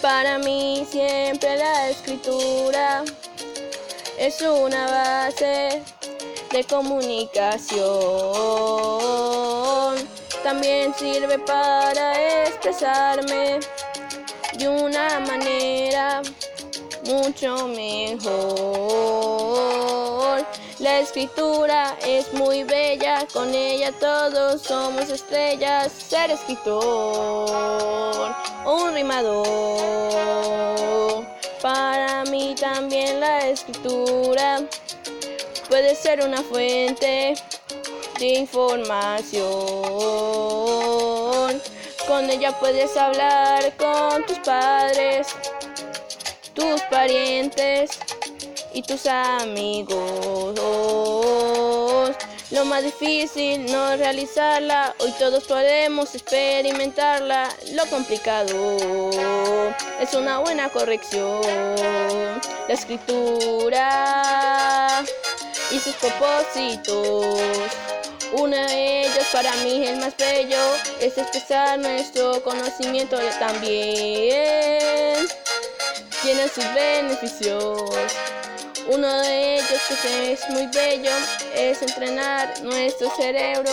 Para mí siempre la escritura es una base de comunicación. También sirve para expresarme de una manera mucho mejor. La escritura es muy bella, con ella todos somos estrellas. Ser escritor, un rimador. Para mí también la escritura puede ser una fuente de información. Con ella puedes hablar con tus padres, tus parientes y tus amigos. Lo más difícil no realizarla, hoy todos podemos experimentarla. Lo complicado es una buena corrección. La escritura y sus propósitos. Uno de ellos para mí el más bello es expresar nuestro conocimiento también. Tiene sus beneficios. Uno de ellos que es muy bello es entrenar nuestro cerebro